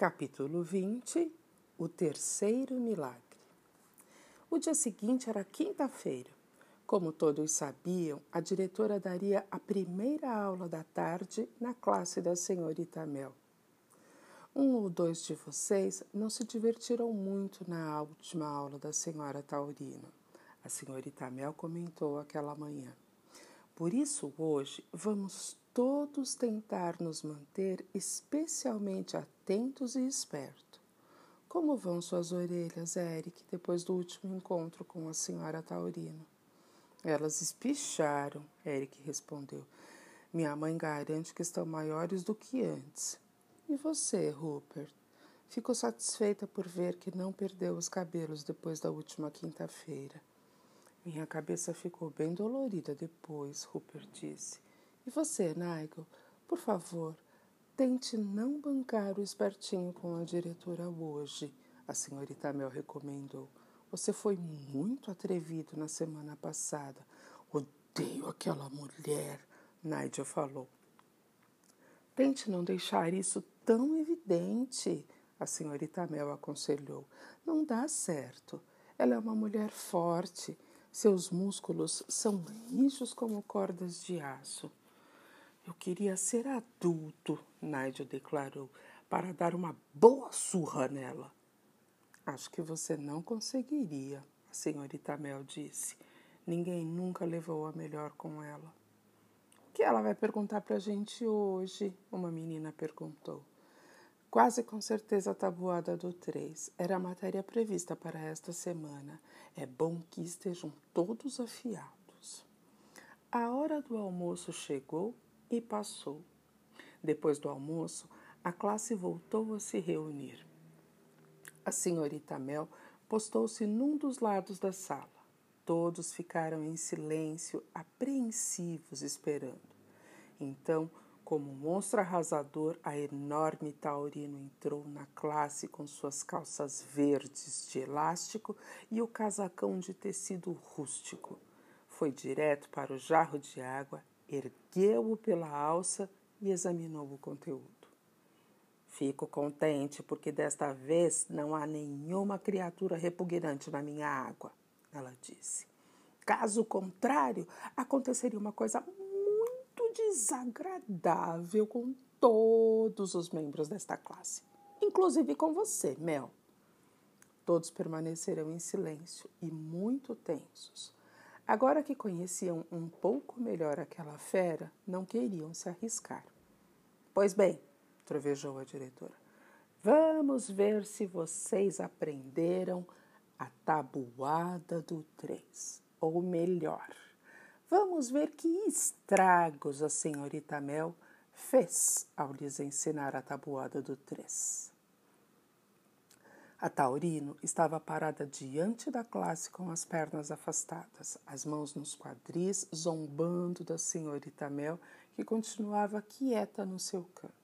Capítulo 20 O terceiro milagre. O dia seguinte era quinta-feira. Como todos sabiam, a diretora daria a primeira aula da tarde na classe da senhorita Mel. Um ou dois de vocês não se divertiram muito na última aula da senhora Taurino. A senhorita Mel comentou aquela manhã. Por isso, hoje, vamos todos tentar nos manter especialmente atentos e espertos. Como vão suas orelhas, Eric, depois do último encontro com a senhora Taurino? Elas espicharam, Eric respondeu. Minha mãe garante que estão maiores do que antes. E você, Rupert? Ficou satisfeita por ver que não perdeu os cabelos depois da última quinta-feira. Minha cabeça ficou bem dolorida depois, Rupert disse. E você, Nigel, por favor, tente não bancar o espertinho com a diretora hoje, a senhorita Mel recomendou. Você foi muito atrevido na semana passada. Odeio aquela mulher, Nigel falou. Tente não deixar isso tão evidente, a senhorita Mel aconselhou. Não dá certo. Ela é uma mulher forte. Seus músculos são rijos como cordas de aço. Eu queria ser adulto, Nigel declarou, para dar uma boa surra nela. Acho que você não conseguiria, a senhorita Mel disse. Ninguém nunca levou a melhor com ela. O que ela vai perguntar para a gente hoje? Uma menina perguntou. Quase com certeza a tabuada do 3 era a matéria prevista para esta semana. É bom que estejam todos afiados. A hora do almoço chegou e passou. Depois do almoço, a classe voltou a se reunir. A senhorita Mel postou-se num dos lados da sala. Todos ficaram em silêncio, apreensivos, esperando. Então, como um monstro arrasador, a enorme Taurino entrou na classe com suas calças verdes de elástico e o casacão de tecido rústico. Foi direto para o jarro de água ergueu-o pela alça e examinou o conteúdo. Fico contente porque desta vez não há nenhuma criatura repugnante na minha água, ela disse. Caso contrário, aconteceria uma coisa muito desagradável com todos os membros desta classe, inclusive com você, Mel. Todos permaneceram em silêncio e muito tensos. Agora que conheciam um pouco melhor aquela fera, não queriam se arriscar. Pois bem, trovejou a diretora, vamos ver se vocês aprenderam a tabuada do três. Ou melhor, vamos ver que estragos a senhorita Mel fez ao lhes ensinar a tabuada do três. A Taurino estava parada diante da classe com as pernas afastadas, as mãos nos quadris, zombando da senhorita Mel, que continuava quieta no seu canto.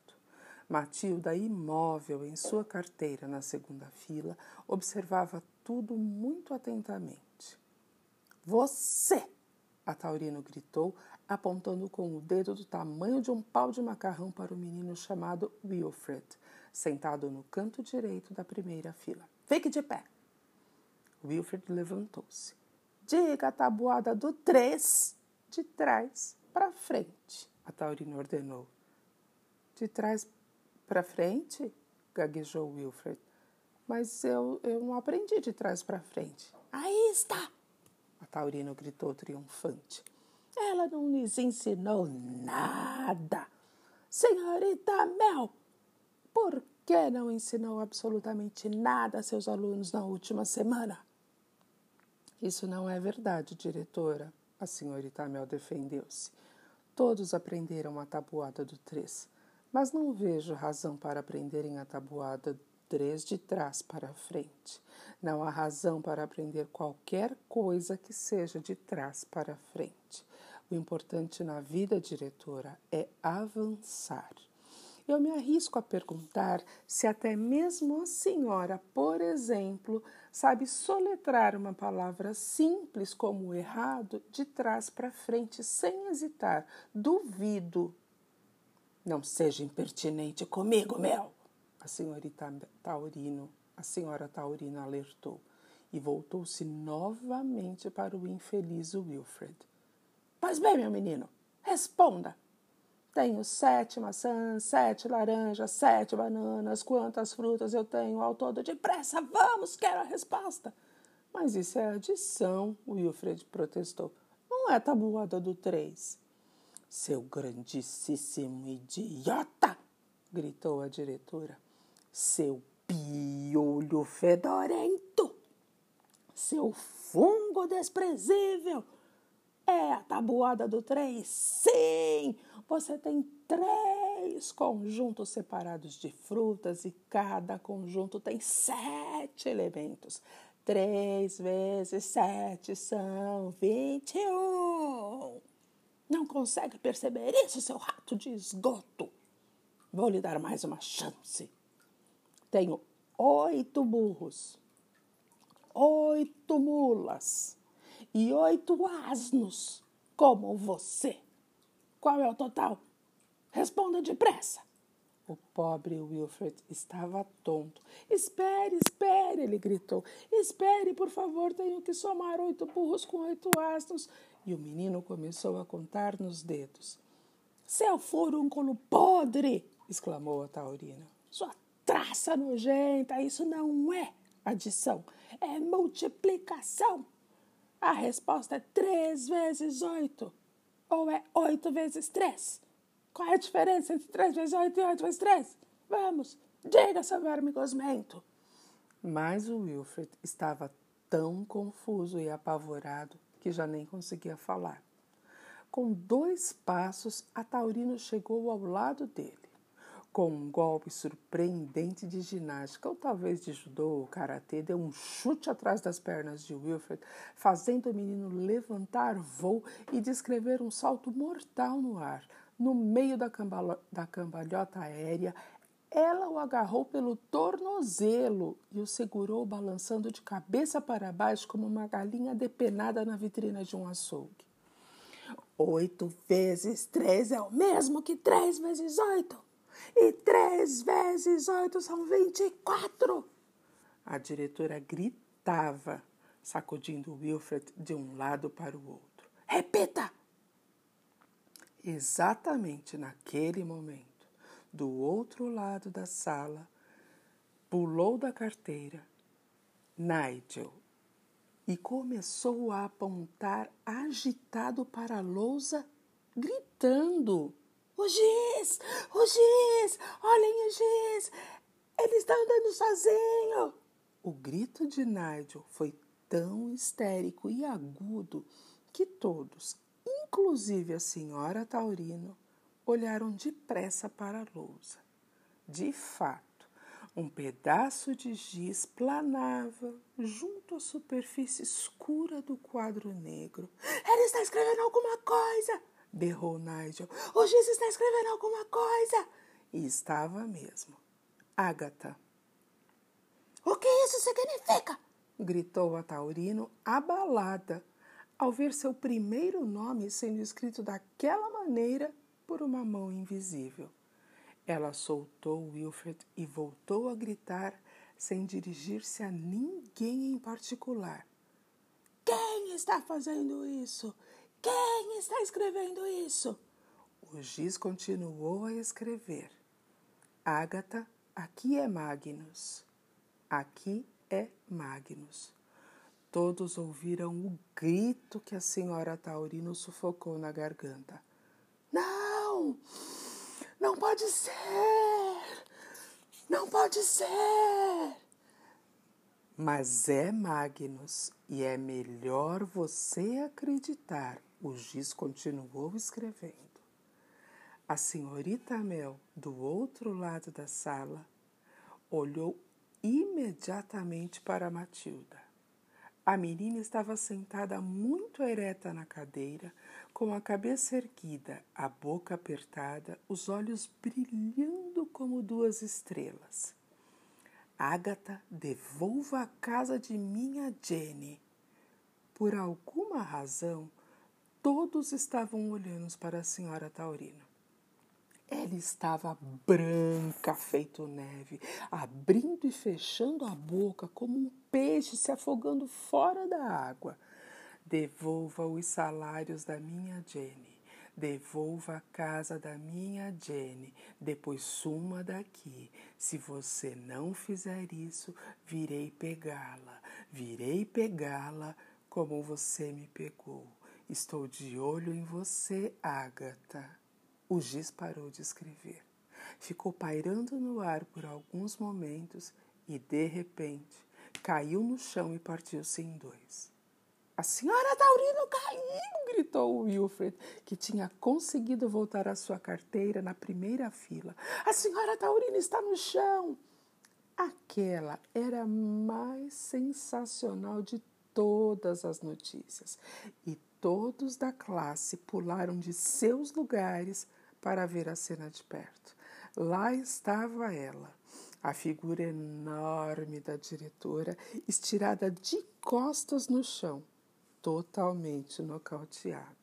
Matilda, imóvel em sua carteira na segunda fila, observava tudo muito atentamente. Você! A Taurino gritou, apontando com o dedo do tamanho de um pau de macarrão para o menino chamado Wilfred, sentado no canto direito da primeira fila. Fique de pé. Wilfred levantou-se. Diga a tabuada do três, de trás para frente, a Taurina ordenou. De trás para frente? gaguejou Wilfred. Mas eu, eu não aprendi de trás para frente. Aí está! A Taurino gritou triunfante. Ela não lhes ensinou nada. Senhorita Mel, por que não ensinou absolutamente nada a seus alunos na última semana? Isso não é verdade, diretora. A senhorita Mel defendeu-se. Todos aprenderam a tabuada do três, mas não vejo razão para aprenderem a tabuada três de trás para frente. Não há razão para aprender qualquer coisa que seja de trás para frente. O importante na vida, diretora, é avançar. Eu me arrisco a perguntar se até mesmo a senhora, por exemplo, sabe soletrar uma palavra simples como errado de trás para frente sem hesitar. Duvido. Não seja impertinente comigo, Mel. A senhorita Taurino, a senhora Taurino alertou e voltou-se novamente para o infeliz Wilfred. Pois bem, meu menino, responda. Tenho sete maçãs, sete laranjas, sete bananas. Quantas frutas eu tenho ao todo? Depressa, vamos, quero a resposta. Mas isso é adição, Wilfred protestou. Não é tabuada do três. Seu grandíssimo idiota! gritou a diretora. Seu piolho fedorento! Seu fungo desprezível! É a tabuada do três? Sim! Você tem três conjuntos separados de frutas e cada conjunto tem sete elementos. Três vezes sete são vinte e um. Não consegue perceber isso, seu rato de esgoto? Vou lhe dar mais uma chance. Tenho oito burros, oito mulas e oito asnos como você. Qual é o total? Responda depressa. O pobre Wilfred estava tonto. Espere, espere, ele gritou. Espere, por favor, tenho que somar oito burros com oito asnos. E o menino começou a contar nos dedos. Seu furúnculo podre! exclamou a taurina. Sua traça nojenta, isso não é adição, é multiplicação. A resposta é três vezes oito. Ou é oito vezes três? Qual é a diferença entre três vezes oito e oito vezes três? Vamos, diga, seu verme gosmento. Mas o Wilfred estava tão confuso e apavorado que já nem conseguia falar. Com dois passos, a Taurino chegou ao lado dele com um golpe surpreendente de ginástica, ou talvez de judô ou karatê, deu um chute atrás das pernas de Wilfred, fazendo o menino levantar voo e descrever um salto mortal no ar. No meio da, da cambalhota aérea, ela o agarrou pelo tornozelo e o segurou balançando de cabeça para baixo como uma galinha depenada na vitrina de um açougue. Oito vezes três é o mesmo que três vezes oito. E três vezes oito são vinte e quatro. A diretora gritava, sacudindo Wilfred de um lado para o outro. Repita! Exatamente naquele momento, do outro lado da sala, pulou da carteira Nigel e começou a apontar agitado para a lousa, gritando. O giz! O giz! Olhem o giz! Ele está andando sozinho! O grito de Nigel foi tão histérico e agudo que todos, inclusive a senhora Taurino, olharam depressa para a lousa. De fato, um pedaço de giz planava junto à superfície escura do quadro negro. Ele está escrevendo alguma coisa! Berrou Nigel. O juiz está escrevendo alguma coisa. E estava mesmo. Ágata. O que isso significa? gritou a Taurino, abalada, ao ver seu primeiro nome sendo escrito daquela maneira por uma mão invisível. Ela soltou Wilfred e voltou a gritar sem dirigir-se a ninguém em particular. Quem está fazendo isso? Quem está escrevendo isso? O giz continuou a escrever. Ágata, aqui é Magnus. Aqui é Magnus. Todos ouviram o grito que a senhora Taurino sufocou na garganta. Não! Não pode ser! Não pode ser! Mas é Magnus, e é melhor você acreditar o giz continuou escrevendo. A senhorita Mel, do outro lado da sala, olhou imediatamente para Matilda. A menina estava sentada muito ereta na cadeira, com a cabeça erguida, a boca apertada, os olhos brilhando como duas estrelas. Ágata, devolva a casa de minha Jenny. Por alguma razão, Todos estavam olhando para a senhora Taurino. Ela estava branca, feito neve, abrindo e fechando a boca como um peixe se afogando fora da água. Devolva os salários da minha Jenny. Devolva a casa da minha Jenny, depois suma daqui. Se você não fizer isso, virei pegá-la. Virei pegá-la como você me pegou. Estou de olho em você, Ágata. O giz parou de escrever. Ficou pairando no ar por alguns momentos e, de repente, caiu no chão e partiu-se em dois. A senhora Taurino caiu! gritou Wilfred, que tinha conseguido voltar à sua carteira na primeira fila. A senhora Taurino está no chão! Aquela era a mais sensacional de todas as notícias e todos da classe pularam de seus lugares para ver a cena de perto. Lá estava ela, a figura enorme da diretora, estirada de costas no chão totalmente nocauteada.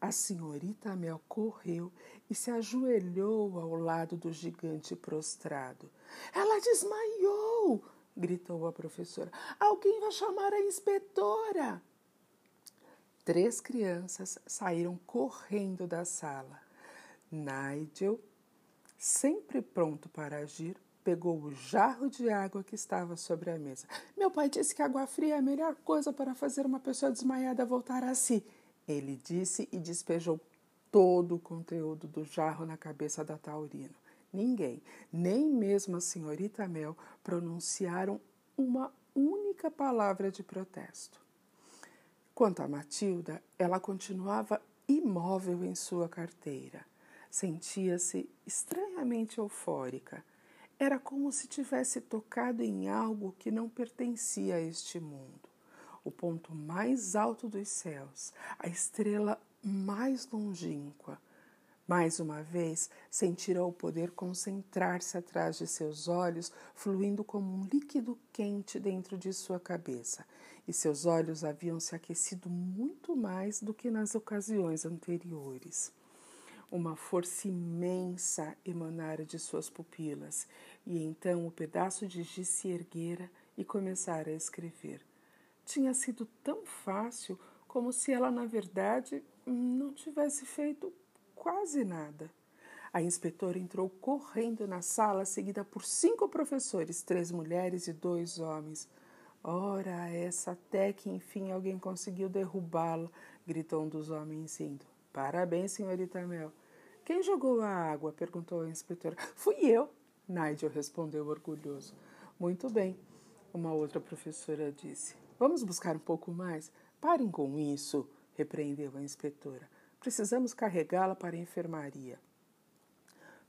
A senhorita Mel correu e se ajoelhou ao lado do gigante prostrado. Ela desmaiou! gritou a professora. Alguém vai chamar a inspetora! Três crianças saíram correndo da sala. Nigel, sempre pronto para agir, pegou o jarro de água que estava sobre a mesa. Meu pai disse que água fria é a melhor coisa para fazer uma pessoa desmaiada voltar a si. Ele disse e despejou todo o conteúdo do jarro na cabeça da Taurino. Ninguém, nem mesmo a senhorita Mel, pronunciaram uma única palavra de protesto. Quanto a Matilda, ela continuava imóvel em sua carteira. Sentia-se estranhamente eufórica era como se tivesse tocado em algo que não pertencia a este mundo. O ponto mais alto dos céus, a estrela mais longínqua. Mais uma vez, sentira o poder concentrar-se atrás de seus olhos, fluindo como um líquido quente dentro de sua cabeça, e seus olhos haviam se aquecido muito mais do que nas ocasiões anteriores. Uma força imensa emanara de suas pupilas, e então o pedaço de giz se erguera e começara a escrever. Tinha sido tão fácil como se ela, na verdade, não tivesse feito quase nada. A inspetora entrou correndo na sala, seguida por cinco professores, três mulheres e dois homens. Ora, essa até que enfim alguém conseguiu derrubá-la, gritou um dos homens indo. Parabéns, senhorita Mel. Quem jogou a água? perguntou a inspetora. Fui eu, Nigel respondeu orgulhoso. Muito bem, uma outra professora disse. Vamos buscar um pouco mais? Parem com isso, repreendeu a inspetora. Precisamos carregá-la para a enfermaria.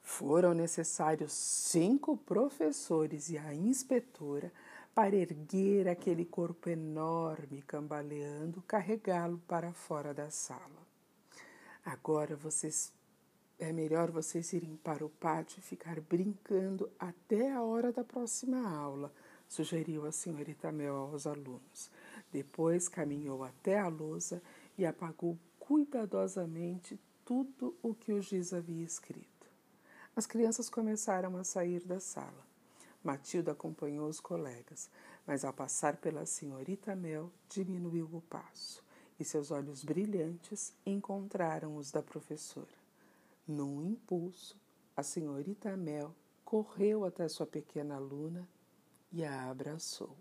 Foram necessários cinco professores e a inspetora para erguer aquele corpo enorme, cambaleando, carregá-lo para fora da sala. Agora vocês é melhor vocês irem para o pátio e ficar brincando até a hora da próxima aula, sugeriu a senhorita Mel aos alunos. Depois caminhou até a lousa e apagou cuidadosamente tudo o que o giz havia escrito. As crianças começaram a sair da sala. Matilda acompanhou os colegas, mas ao passar pela senhorita Mel, diminuiu o passo e seus olhos brilhantes encontraram os da professora. Num impulso, a senhorita Mel correu até sua pequena aluna e a abraçou.